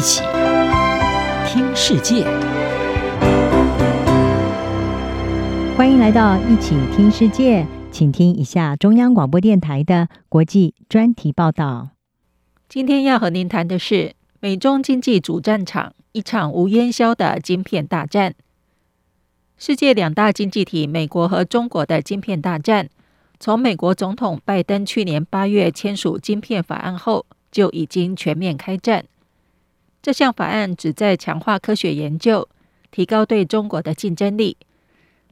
一起听世界，欢迎来到一起听世界，请听一下中央广播电台的国际专题报道。今天要和您谈的是美中经济主战场，一场无烟硝的晶片大战。世界两大经济体美国和中国的晶片大战，从美国总统拜登去年八月签署晶片法案后，就已经全面开战。这项法案旨在强化科学研究，提高对中国的竞争力。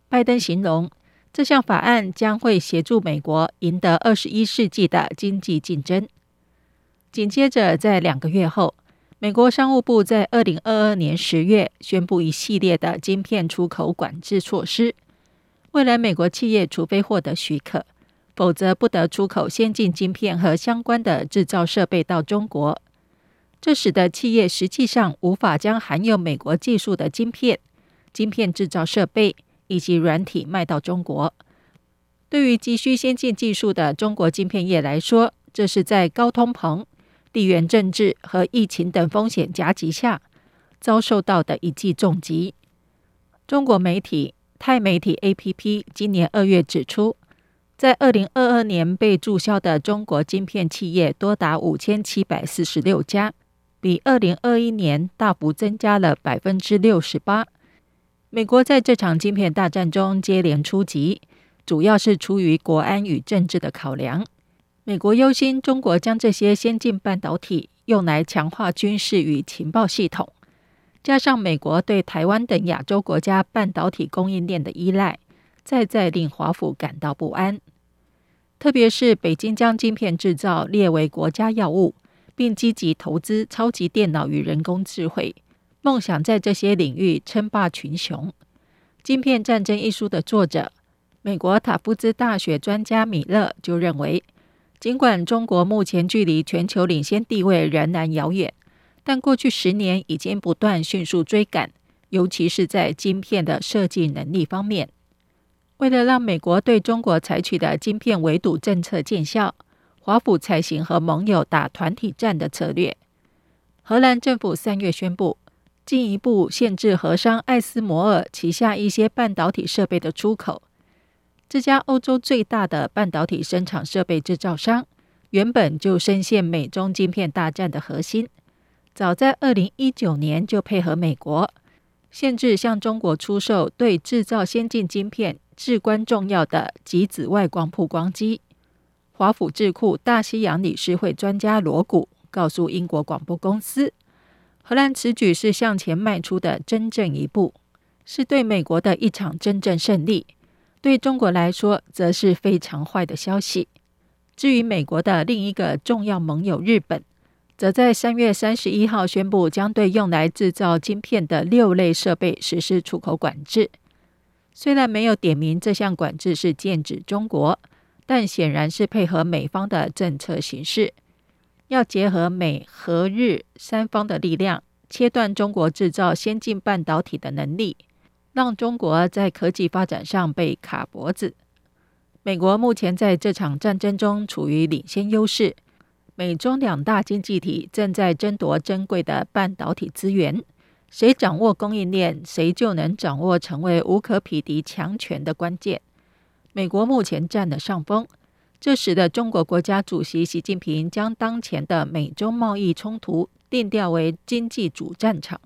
拜登形容这项法案将会协助美国赢得二十一世纪的经济竞争。紧接着，在两个月后，美国商务部在二零二二年十月宣布一系列的晶片出口管制措施。未来，美国企业除非获得许可，否则不得出口先进晶片和相关的制造设备到中国。这使得企业实际上无法将含有美国技术的晶片、晶片制造设备以及软体卖到中国。对于急需先进技术的中国晶片业来说，这是在高通膨、地缘政治和疫情等风险夹击下遭受到的一记重击。中国媒体泰媒体 APP 今年二月指出，在二零二二年被注销的中国晶片企业多达五千七百四十六家。比二零二一年大幅增加了百分之六十八。美国在这场晶片大战中接连出击，主要是出于国安与政治的考量。美国忧心中国将这些先进半导体用来强化军事与情报系统，加上美国对台湾等亚洲国家半导体供应链的依赖，再再令华府感到不安。特别是北京将晶片制造列为国家要务。并积极投资超级电脑与人工智慧，梦想在这些领域称霸群雄。《晶片战争》一书的作者、美国塔夫兹大学专家米勒就认为，尽管中国目前距离全球领先地位仍然遥远，但过去十年已经不断迅速追赶，尤其是在晶片的设计能力方面。为了让美国对中国采取的晶片围堵政策见效，华府采行和盟友打团体战的策略。荷兰政府三月宣布，进一步限制荷商艾斯摩尔旗下一些半导体设备的出口。这家欧洲最大的半导体生产设备制造商，原本就深陷美中晶片大战的核心。早在二零一九年就配合美国，限制向中国出售对制造先进晶片至关重要的极紫外光曝光机。华府智库大西洋理事会专家罗古告诉英国广播公司，荷兰此举是向前迈出的真正一步，是对美国的一场真正胜利。对中国来说，则是非常坏的消息。至于美国的另一个重要盟友日本，则在三月三十一号宣布，将对用来制造晶片的六类设备实施出口管制。虽然没有点名这项管制是剑指中国。但显然是配合美方的政策形式，要结合美、荷、日三方的力量，切断中国制造先进半导体的能力，让中国在科技发展上被卡脖子。美国目前在这场战争中处于领先优势，美中两大经济体正在争夺珍贵的半导体资源，谁掌握供应链，谁就能掌握成为无可匹敌强权的关键。美国目前占了上风，这使得中国国家主席习近平将当前的美中贸易冲突定调为经济主战场，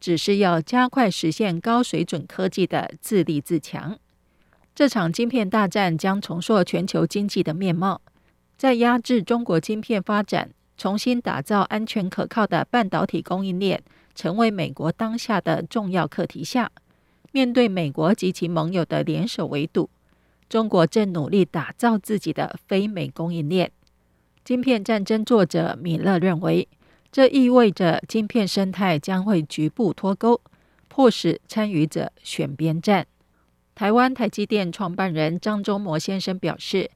只是要加快实现高水准科技的自立自强。这场晶片大战将重塑全球经济的面貌，在压制中国晶片发展、重新打造安全可靠的半导体供应链，成为美国当下的重要课题下，面对美国及其盟友的联手围堵。中国正努力打造自己的非美供应链。晶片战争作者米勒认为，这意味着晶片生态将会局部脱钩，迫使参与者选边站。台湾台积电创办人张忠谋先生表示，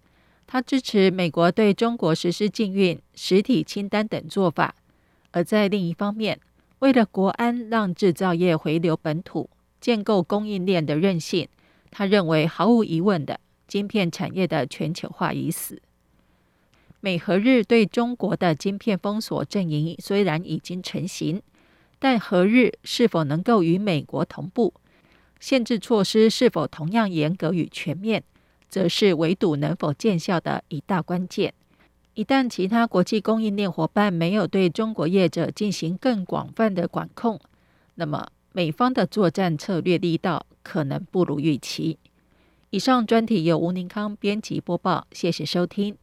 他支持美国对中国实施禁运、实体清单等做法，而在另一方面，为了国安，让制造业回流本土，建构供应链的韧性。他认为，毫无疑问的，晶片产业的全球化已死。美荷日对中国的晶片封锁阵营虽然已经成型，但和日是否能够与美国同步，限制措施是否同样严格与全面，则是围堵能否见效的一大关键。一旦其他国际供应链伙伴没有对中国业者进行更广泛的管控，那么美方的作战策略力道可能不如预期。以上专题由吴宁康编辑播报，谢谢收听。